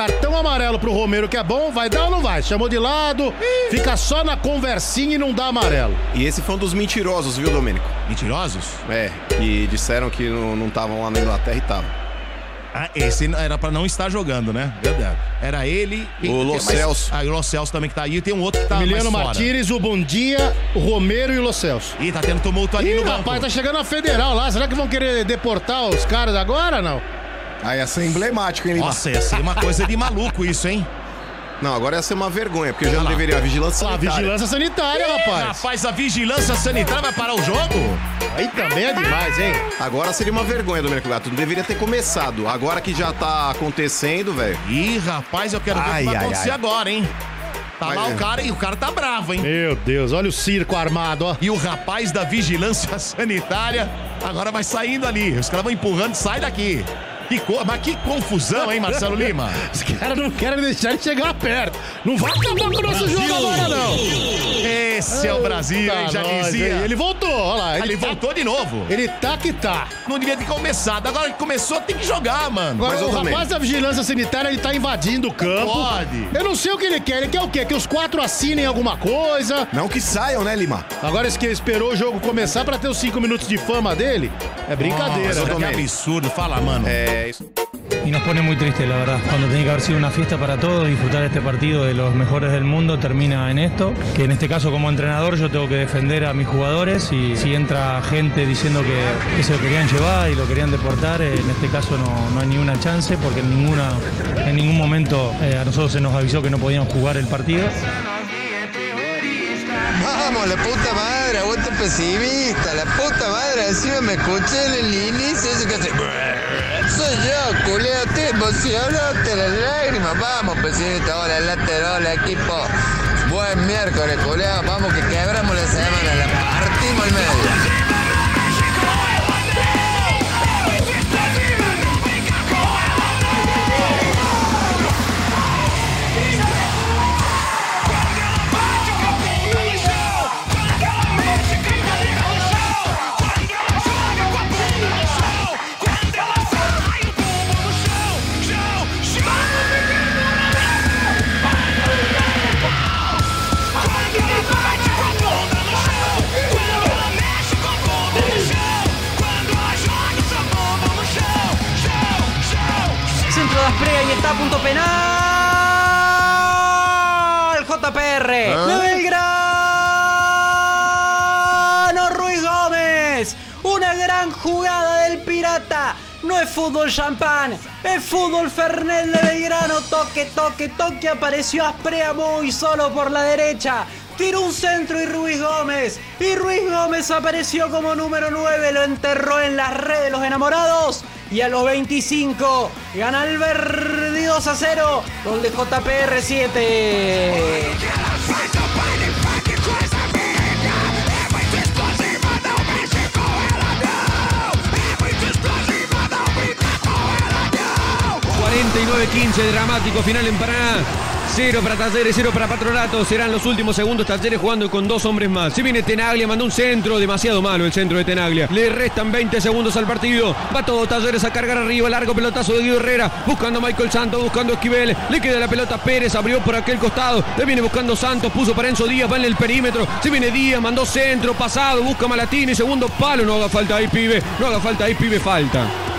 cartão amarelo pro Romero, que é bom, vai dar ou não vai? Chamou de lado, fica só na conversinha e não dá amarelo. E esse foi um dos mentirosos, viu, Domênico? Mentirosos? É, que disseram que não estavam lá na Inglaterra e estavam. Ah, esse era pra não estar jogando, né? Verdade. Era ele e. O Lo Celso. Ah, e o Lo Celso também que tá aí. E tem um outro que tá Emiliano mais fora. Martires, o Bom Dia, o Romero e o Lo Celso. Ih, tá tendo tumulto ali Ih, no banco. rapaz, tá chegando a federal lá. Será que vão querer deportar os caras agora não? Aí ia ser emblemático, hein, Lima? Nossa, ia ser uma coisa de maluco isso, hein? Não, agora ia ser uma vergonha, porque já não deveria a vigilância Ah, sanitária. vigilância sanitária, rapaz. Rapaz, a vigilância sanitária vai parar o jogo? Aí também é demais, hein? Agora seria uma vergonha, Domênico Gato. Não deveria ter começado. Agora que já tá acontecendo, velho. Ih, rapaz, eu quero ver o Ai, que vai ai, acontecer ai. agora, hein? Tá Mas lá é. o cara e o cara tá bravo, hein? Meu Deus, olha o circo armado, ó. E o rapaz da vigilância sanitária agora vai saindo ali. Os caras vão empurrando, sai daqui. Que co... Mas que confusão, hein, Marcelo Lima? Os caras não querem deixar ele chegar perto. Não vai acabar com o nosso jogo agora, não. Esse é o Brasil, hein? Já Tá nós, dizia. hein? Ele voltou, olha lá. Ele, Ele, tá, voltou de novo. ele tá que tá. Não devia ter começado. Agora que começou, tem que jogar, mano. Agora, o rapaz da vigilância sanitária, ele tá invadindo o campo. Pode. Eu não sei o que ele quer. Ele quer o quê? Que os quatro assinem alguma coisa. Não que saiam, né, Lima? Agora esse que esperou o jogo começar pra ter os cinco minutos de fama dele. É brincadeira. Nossa, né? que absurdo. Fala, mano. É Y nos pone muy triste, la verdad. Cuando tiene que haber sido una fiesta para todos, disfrutar este partido de los mejores del mundo termina en esto. Que en este caso, como entrenador, yo tengo que defender a mis jugadores y si entra gente diciendo que, que se lo querían llevar y lo querían deportar, eh, en este caso no, no hay ni una chance porque en, ninguna, en ningún momento eh, a nosotros se nos avisó que no podían jugar el partido. Vamos, la puta madre, aguante pesimista, la puta madre, encima me escuché en el inicio, ese que hace... Yo, culeo, estoy emocionado, te las lágrimas, vamos pesimista, hola, lateral, hola, equipo. Buen miércoles, culeo, vamos que quebramos la semana, la partimos al medio. Penal. JPR. De Belgrano Ruiz Gómez. Una gran jugada del Pirata. No es fútbol champán, es fútbol Fernet de Belgrano. Toque, toque, toque. Apareció Asprea muy solo por la derecha. Tiró un centro y Ruiz Gómez. Y Ruiz Gómez apareció como número 9. Lo enterró en las redes de los enamorados. Y a los 25 gana el Verdi 2 a 0. Gol de JPR 7. ...49-15, dramático final en Paraná... Cero para Talleres, cero para Patronato. Serán los últimos segundos. Talleres jugando con dos hombres más. Si viene Tenaglia, mandó un centro. Demasiado malo el centro de Tenaglia. Le restan 20 segundos al partido. Va todo Talleres a cargar arriba. Largo pelotazo de Guido Herrera. Buscando a Michael Santos, buscando a Esquivel. Le queda la pelota a Pérez. Abrió por aquel costado. Le viene buscando Santos. Puso para Enzo Díaz. Va en el perímetro. Si viene Díaz, mandó centro. Pasado. Busca Malatini. Segundo palo. No haga falta ahí, pibe. No haga falta ahí, pibe. Falta.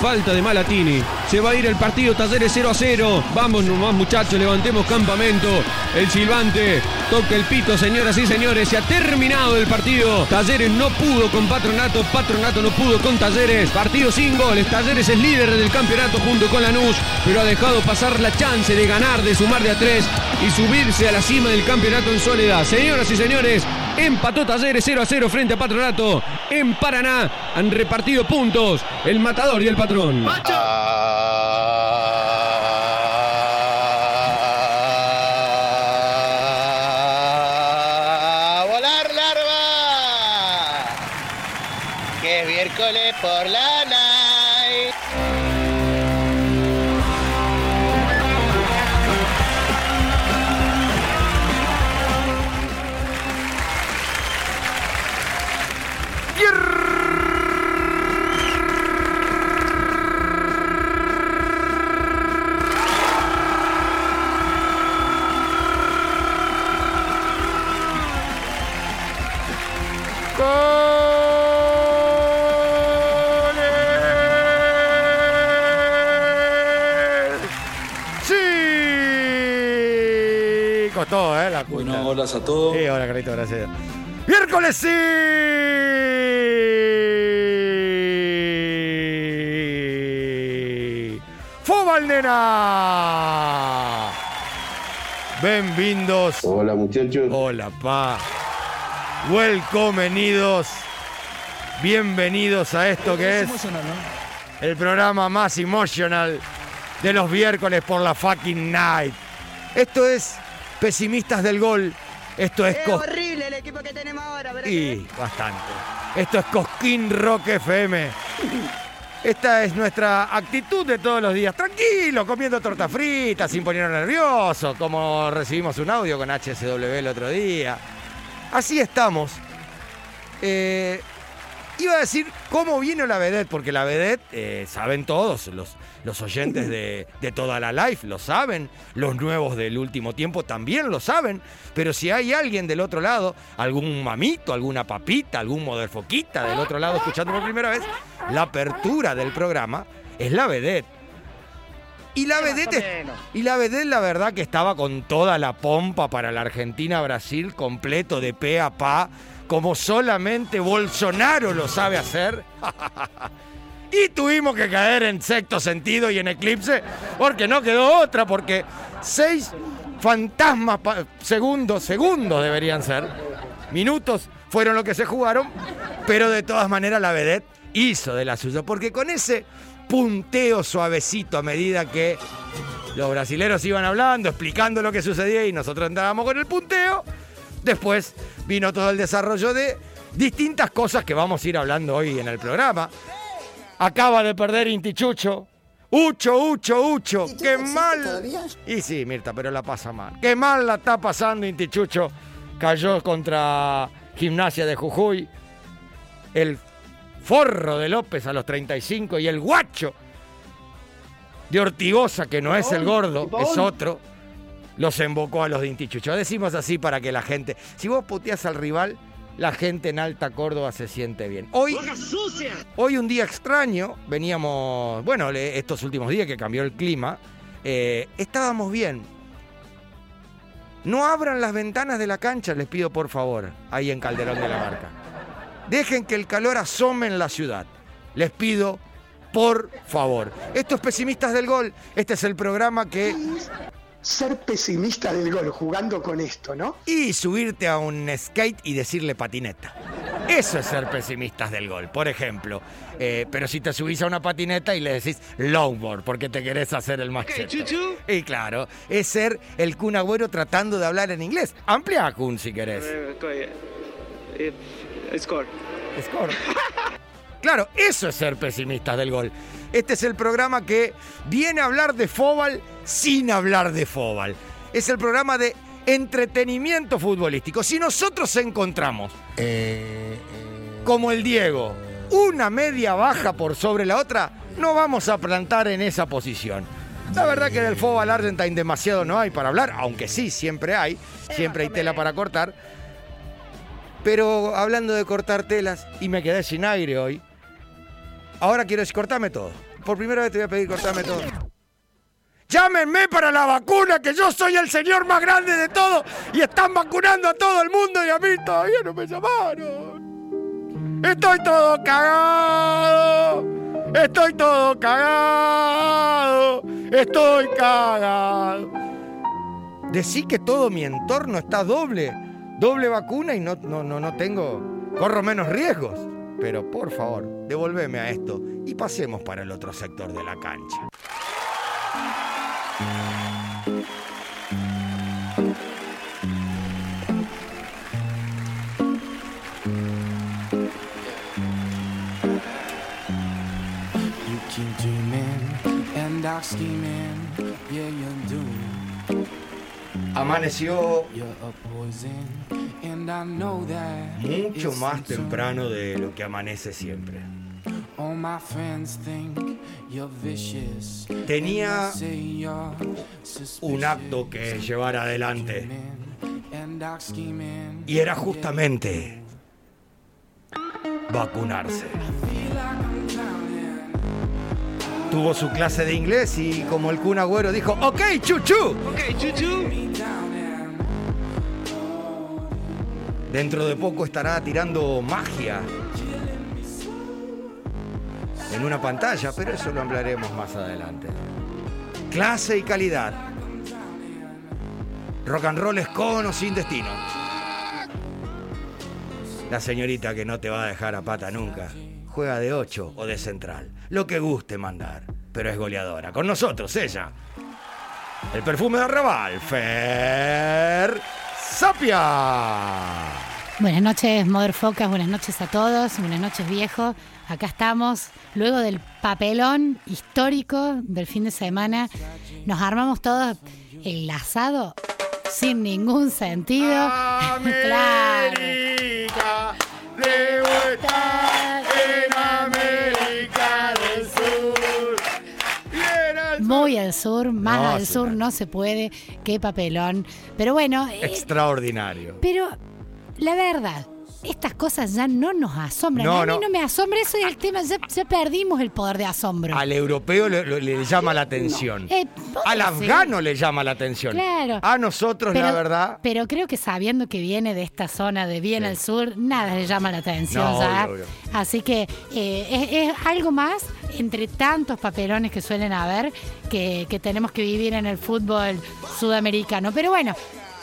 Falta de Malatini. Se va a ir el partido Talleres 0 a 0. Vamos nomás muchachos, levantemos campamento. El silbante toca el pito, señoras y señores. Se ha terminado el partido. Talleres no pudo con Patronato. Patronato no pudo con Talleres. Partido sin goles. Talleres es líder del campeonato junto con Lanús. Pero ha dejado pasar la chance de ganar, de sumar de a tres y subirse a la cima del campeonato en soledad. Señoras y señores, empató Talleres 0 a 0 frente a Patronato. En Paraná han repartido puntos el matador y el patrón. ¡A La cuenta. Bueno, hola a todos. Sí, hola, Carlito, gracias. ¡Miércoles sí! ¡Fobal, nena! Bienvenidos. Hola muchachos. Hola, pa. Welcomenidos. Bienvenidos a esto que es el programa más emotional de los miércoles por la fucking night. Esto es Pesimistas del Gol. Esto es Es Cos- horrible el equipo que tenemos ahora, pero Y bastante. Esto es Cosquín Rock FM. Esta es nuestra actitud de todos los días. Tranquilo, comiendo torta frita, sin ponernos nervioso, como recibimos un audio con HSW el otro día. Así estamos. Eh, iba a decir cómo vino la vedette, porque la vedette, eh, saben todos, los, los oyentes de, de toda la live lo saben, los nuevos del último tiempo también lo saben, pero si hay alguien del otro lado, algún mamito, alguna papita, algún moderfoquita del otro lado escuchando por primera vez, la apertura del programa es la vedette. Y la vedette, y la vedette, la verdad que estaba con toda la pompa para la Argentina-Brasil, completo de pe a pa, como solamente Bolsonaro lo sabe hacer. y tuvimos que caer en sexto sentido y en eclipse, porque no quedó otra, porque seis fantasmas, segundos, segundos deberían ser, minutos fueron lo que se jugaron, pero de todas maneras la vedette hizo de la suya, porque con ese punteo suavecito a medida que los brasileros iban hablando, explicando lo que sucedía y nosotros entrábamos con el punteo, después vino todo el desarrollo de distintas cosas que vamos a ir hablando hoy en el programa. Acaba de perder Intichucho. Ucho, Ucho, Ucho. Qué mal. Y sí, Mirta, pero la pasa mal. Qué mal la está pasando Intichucho. Cayó contra Gimnasia de Jujuy. El forro de López a los 35 y el guacho de Ortigosa, que no es el gordo, es otro, los embocó a los de Intichucho. Decimos así para que la gente. Si vos puteas al rival, la gente en Alta Córdoba se siente bien. Hoy, hoy un día extraño, veníamos, bueno, estos últimos días que cambió el clima, eh, estábamos bien. No abran las ventanas de la cancha, les pido por favor, ahí en Calderón de la Barca. Dejen que el calor asome en la ciudad. Les pido, por favor. Estos pesimistas del gol, este es el programa que Ser pesimista del gol jugando con esto, ¿no? y subirte a un skate y decirle patineta. Eso es ser pesimistas del gol, por ejemplo. Eh, pero si te subís a una patineta y le decís longboard porque te querés hacer el machete. Y claro, es ser el Kun Agüero tratando de hablar en inglés. Amplia Kun si querés. Score. Score. Claro, eso es ser pesimistas del gol. Este es el programa que viene a hablar de fútbol sin hablar de fútbol. Es el programa de entretenimiento futbolístico. Si nosotros encontramos, como el Diego, una media baja por sobre la otra, no vamos a plantar en esa posición. La verdad que del fútbol argentine demasiado no hay para hablar, aunque sí, siempre hay, siempre hay tela para cortar. Pero hablando de cortar telas, y me quedé sin aire hoy, ahora quiero decir, cortame todo. Por primera vez te voy a pedir cortame todo. Llámenme para la vacuna, que yo soy el señor más grande de todo y están vacunando a todo el mundo y a mí todavía no me llamaron. Estoy todo cagado. Estoy todo cagado. Estoy cagado. Decí que todo mi entorno está doble. Doble vacuna y no, no, no, no tengo. Corro menos riesgos. Pero por favor, devolveme a esto y pasemos para el otro sector de la cancha. Amaneció mucho más temprano de lo que amanece siempre. Tenía and they say you're un acto que llevar adelante and dark scheming. y era justamente vacunarse. Tuvo su clase de inglés y como el Kun Agüero dijo, ok, chuchu. Okay, choo choo. Dentro de poco estará tirando magia en una pantalla, pero eso lo hablaremos más adelante. Clase y calidad. Rock and roll es con o sin destino. La señorita que no te va a dejar a pata nunca. Juega de 8 o de central. Lo que guste mandar. Pero es goleadora. Con nosotros, ella. El perfume de Arrabal. Fer Sapia. Buenas noches, Motherfocas, buenas noches a todos, buenas noches, viejo. Acá estamos, luego del papelón histórico del fin de semana, nos armamos todos el asado sin ningún sentido. claro. de vuelta en América del Sur. Muy al sur, más No, al sí, sur no se puede, qué papelón. Pero bueno, eh, Extraordinario. pero la verdad, estas cosas ya no nos asombran. No, a mí no. no. me asombra eso es el tema, ya, ya perdimos el poder de asombro. Al europeo le, le- le llama la atención. Eh, Al afgano le llama la atención. Claro. A nosotros, la verdad. Pero creo que sabiendo que viene de esta zona de bien al sur, nada le llama la atención No, ya. obvio, obvio. Así que eh, es, es algo más entre tantos papelones que suelen haber que, que tenemos que vivir en el fútbol sudamericano. Pero bueno,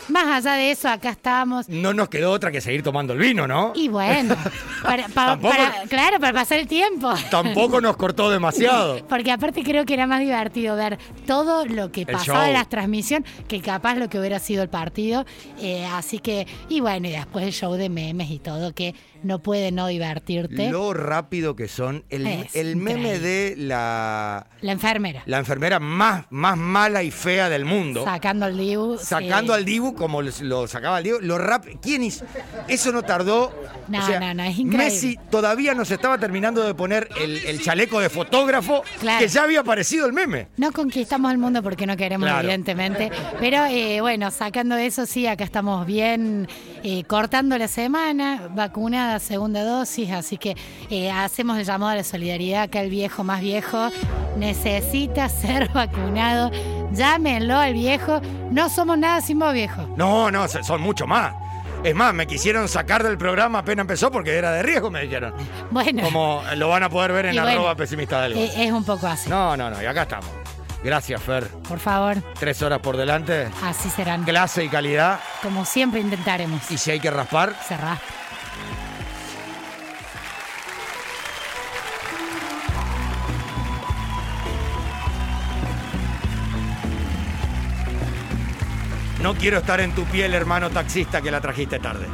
más allá de eso, acá estamos. No nos quedó otra que seguir tomando el vino, ¿no? Y bueno, para, Tampoco- para- claro, para pasar el tiempo. Tampoco nos cortó demasiado. Porque aparte creo que era más divertido ver todo lo que pasaba show. en la transmisión que capaz lo que hubiera sido el partido. Eh, así que, y bueno, y después el show de memes y todo, que no puede no divertirte. Lo rápido que son. El, el meme de la, La enfermera. la enfermera más, más mala y fea del mundo. Sacando al Dibu. Sacando sí. al Dibu como lo, lo sacaba el Dibu. Lo rap ¿Quién hizo? Eso no tardó. No, o sea, no, no, es increíble. Messi todavía nos estaba terminando de poner el, el chaleco de fotógrafo Claro. que ya había aparecido el meme. No conquistamos el mundo porque no queremos, Claro. evidentemente. Pero eh, bueno, sacando eso, sí, acá estamos bien eh, cortando la semana, vacunada, segunda dosis, así que eh, hacemos el llamado a la solidaridad. Acá el viejo más viejo necesita ser vacunado. Llámenlo al viejo. No somos nada sin vos, viejo. No, no, se- son mucho más. Es más, me quisieron sacar del programa apenas empezó porque era de riesgo, me dijeron. Bueno, Como lo van a poder ver en bueno, arroba pesimista del gol. eh, es un poco así. No, no, no, y acá estamos. Gracias, Fer. Por favor, Tres horas por delante. así serán. Clase y calidad. Como siempre intentaremos. Y si hay que raspar, Cerrar. No quiero estar en tu piel, hermano taxista, que la trajiste tarde.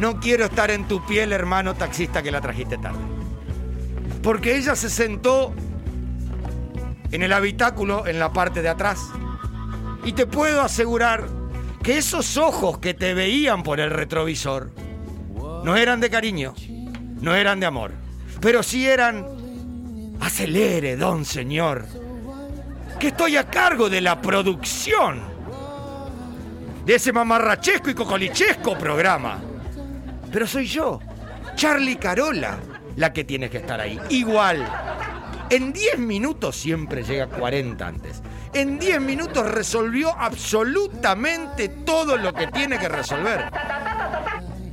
No quiero estar en tu piel, hermano taxista, que la trajiste tarde. Porque ella se sentó en el habitáculo en la parte de atrás. Y te puedo asegurar que esos ojos que te veían por el retrovisor no eran de cariño, no eran de amor, pero sí eran, acelere, don señor, que estoy a cargo de la producción de ese mamarrachesco y cocolichesco programa. Pero soy yo, Charlie Carola, la que tiene que estar ahí. Igual, en 10 minutos siempre llega 40 antes. En 10 minutos resolvió absolutamente todo lo que tiene que resolver.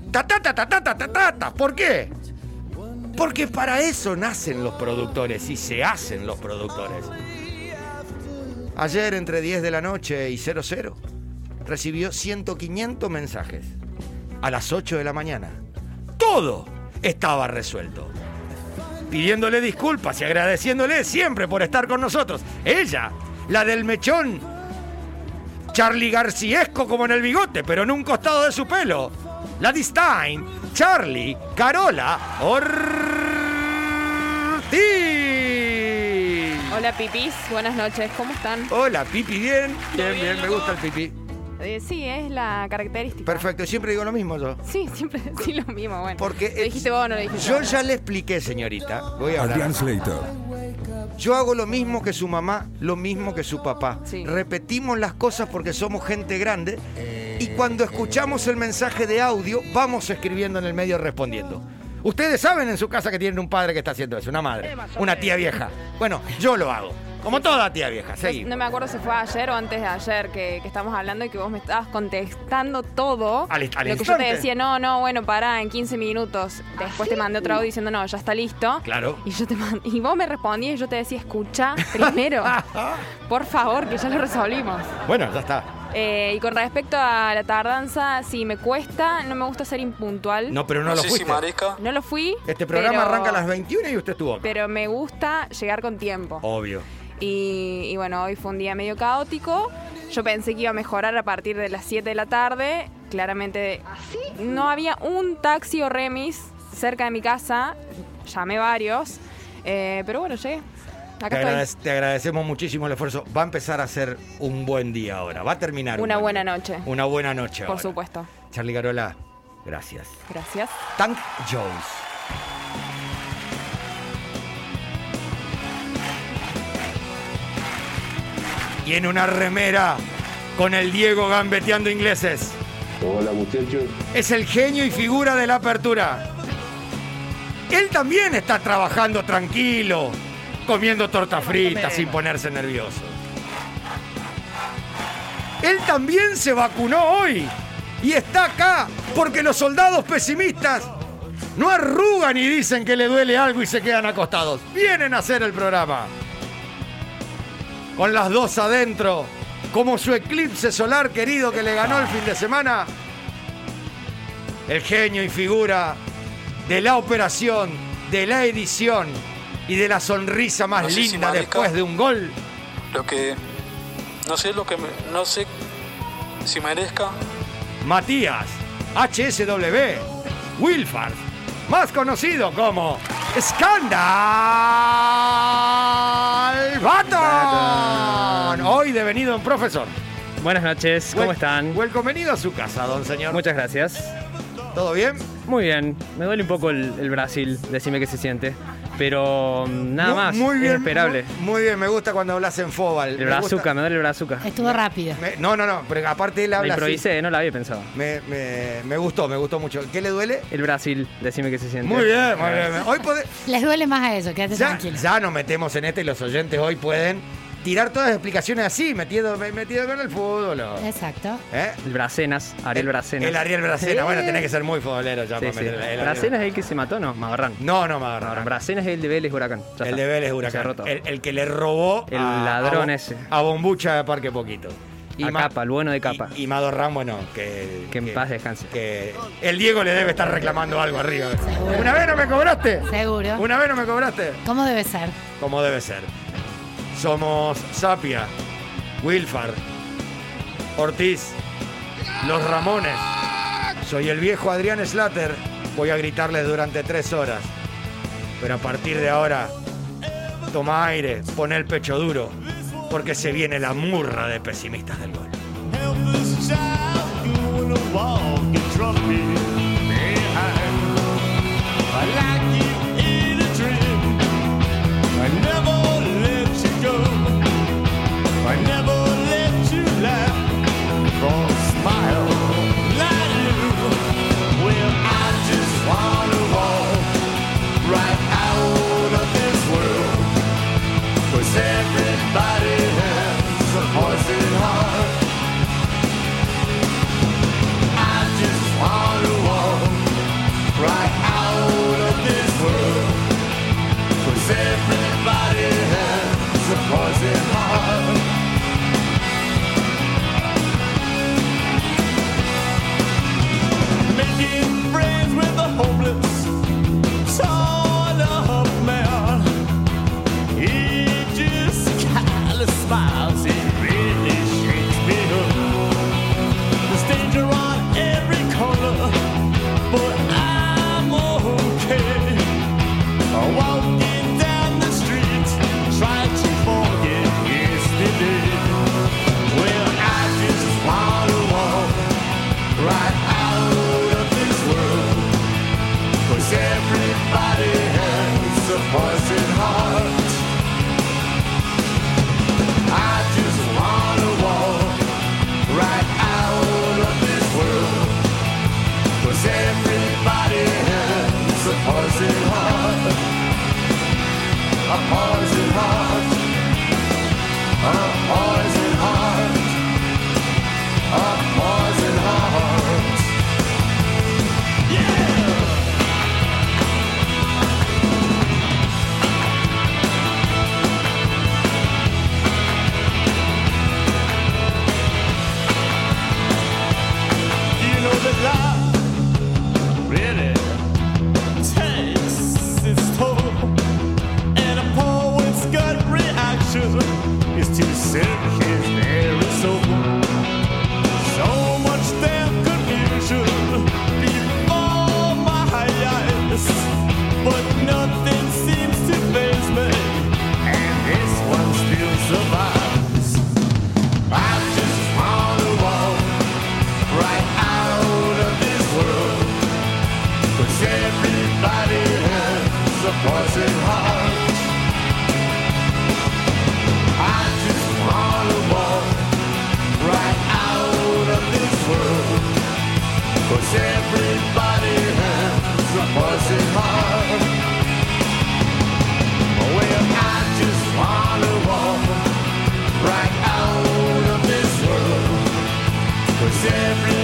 Ta ta ta ta ta ta ta, ta. ¿Por qué? Porque para eso nacen los productores y se hacen los productores. Ayer entre 10 de la noche y 00 recibió 100 500 mensajes. A las 8 de la mañana. Todo estaba resuelto. Pidiéndole disculpas y agradeciéndole siempre por estar con nosotros. Ella, la del mechón. Charlie Garciesco como en el bigote, pero en un costado de su pelo. La Stein, Charlie, Carola, Ortiz. Hola pipis, buenas noches, ¿cómo están? Hola, Pipi, bien. Bien, bien, me gusta el Pipi. Eh, sí, es la característica. Perfecto, siempre digo lo mismo yo. Sí, siempre sí lo mismo, bueno. Porque ¿Lo dijiste vos o no lo dijiste Yo vos? ya le expliqué, señorita. Voy a hablar. Adrián Slater. Yo hago lo mismo que su mamá, lo mismo que su papá. Sí. Repetimos las cosas porque somos gente grande y cuando escuchamos el mensaje de audio vamos escribiendo en el medio respondiendo. Ustedes saben en su casa que tienen un padre que está haciendo eso, una madre, una tía vieja. Bueno, yo lo hago. Como toda tía vieja, No, seguimos. no me acuerdo si fue ayer o antes de ayer que, que estamos hablando y que vos me estabas contestando todo. Al- al lo que yo te decía, no, no, bueno, pará, en 15 minutos. Después te mandé otro audio diciendo, no, ya está listo. Claro. Y yo te mand- y vos me respondías y yo te decía, escucha primero. Por favor, que ya lo resolvimos. Bueno, ya está. Eh, y con respecto a la tardanza, sí, me cuesta, no me gusta ser impuntual. No, pero no, lo fuiste. No lo fui. Este programa pero- arranca a las 21 y usted estuvo acá. Pero me gusta llegar con tiempo. Obvio. Y, y bueno, hoy fue un día medio caótico. Yo pensé que iba a mejorar a partir de las 7 de la tarde. Claramente no había un taxi o remis cerca de mi casa. Llamé varios. Eh, pero bueno, llegué. Te, agradec- agradecemos muchísimo el esfuerzo. Va a empezar a ser un buen día ahora. Va a terminar. un Una buen buena día. noche. Una buena noche Por ahora. supuesto. Charlie Garola, gracias. Gracias. Tank Jones. Y en una remera con el Diego gambeteando ingleses. Hola muchachos. Es el genio y figura de la apertura. Él también está trabajando tranquilo, comiendo torta frita sin ponerse nervioso. Él también se vacunó hoy y está acá porque los soldados pesimistas no arrugan y dicen que le duele algo y se quedan acostados. Vienen a hacer el programa. Con las dos adentro, como su eclipse solar querido que le ganó el fin de semana. El genio y figura de la operación, de la edición y de la sonrisa más No sé si linda después de un gol. Lo que. No sé lo que. me- no sé si merezca. Matías HSW Wilfard, más conocido como Scandal Button. Hoy devenido un profesor. Buenas noches, ¿cómo Wel- están? Welcome venido a su casa, don señor. Muchas gracias. ¿Todo bien? Muy bien, me duele un poco el, el Brasil, decime qué se siente. Pero mm, nada Muy- más, muy bien, inesperable. Muy, muy bien, me gusta cuando hablas en Fobal. El Me gusta- brazuca, me duele el brazuca. Estuvo rápido. me- no, no, no, pero aparte él La habla así. improvisé, no la había pensado. Me, me- me gustó, me gustó mucho. ¿Qué le duele? El Brasil, decime qué se siente. Muy bien, muy bien. Hoy pode- Les duele más a eso, quédate ya, tranquilo. ya nos metemos en este y los oyentes hoy pueden tirar todas las explicaciones así, metido, me- metido con el fútbol. o- Exacto. ¿Eh? El Bracenas, Ariel Bracenas. El Ariel Bracena, bueno, tenés que ser muy futbolero ya Sí, para sí. meter el- el Ariel. Bracenas es el que se mató, ¿no? Magarrán. No, no, Magarrán. Bracenas es el de Vélez Huracán. Ya El de Vélez Huracán. El, el que le robó El a- ladrón a, ese. A Bombucha de Parque Poquito. A Ma- Capa, el bueno de Capa. Y, y Madorrán, bueno, que. Que en paz descanse. Que el Diego le debe estar reclamando algo arriba. ¿Una vez no me cobraste? Seguro. ¿Una vez no me cobraste? ¿Cómo debe ser? Como debe ser. Somos Sapia, Wilfar, Ortiz, Los Ramones. Soy el viejo Adrián Slater. Voy a gritarles durante tres horas. Pero a partir de ahora, toma aire, pon el pecho duro, porque se viene la murra de pesimistas del gol.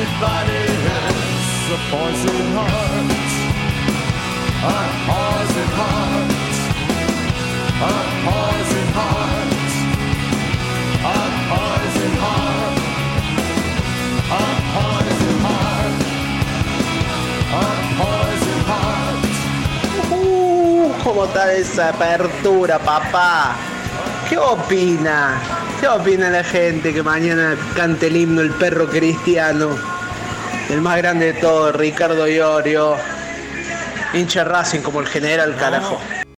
Everybody has a poison heart. A poison heart. A poison heart. A poison heart. A poison heart. A poison heart. ¿Cómo está esa apertura, papá? ¿Qué opina? ¿Qué opina la gente que mañana cante el himno el perro cristiano? El más grande de todos, Ricardo Iorio. Hincha Racing como el general, carajo.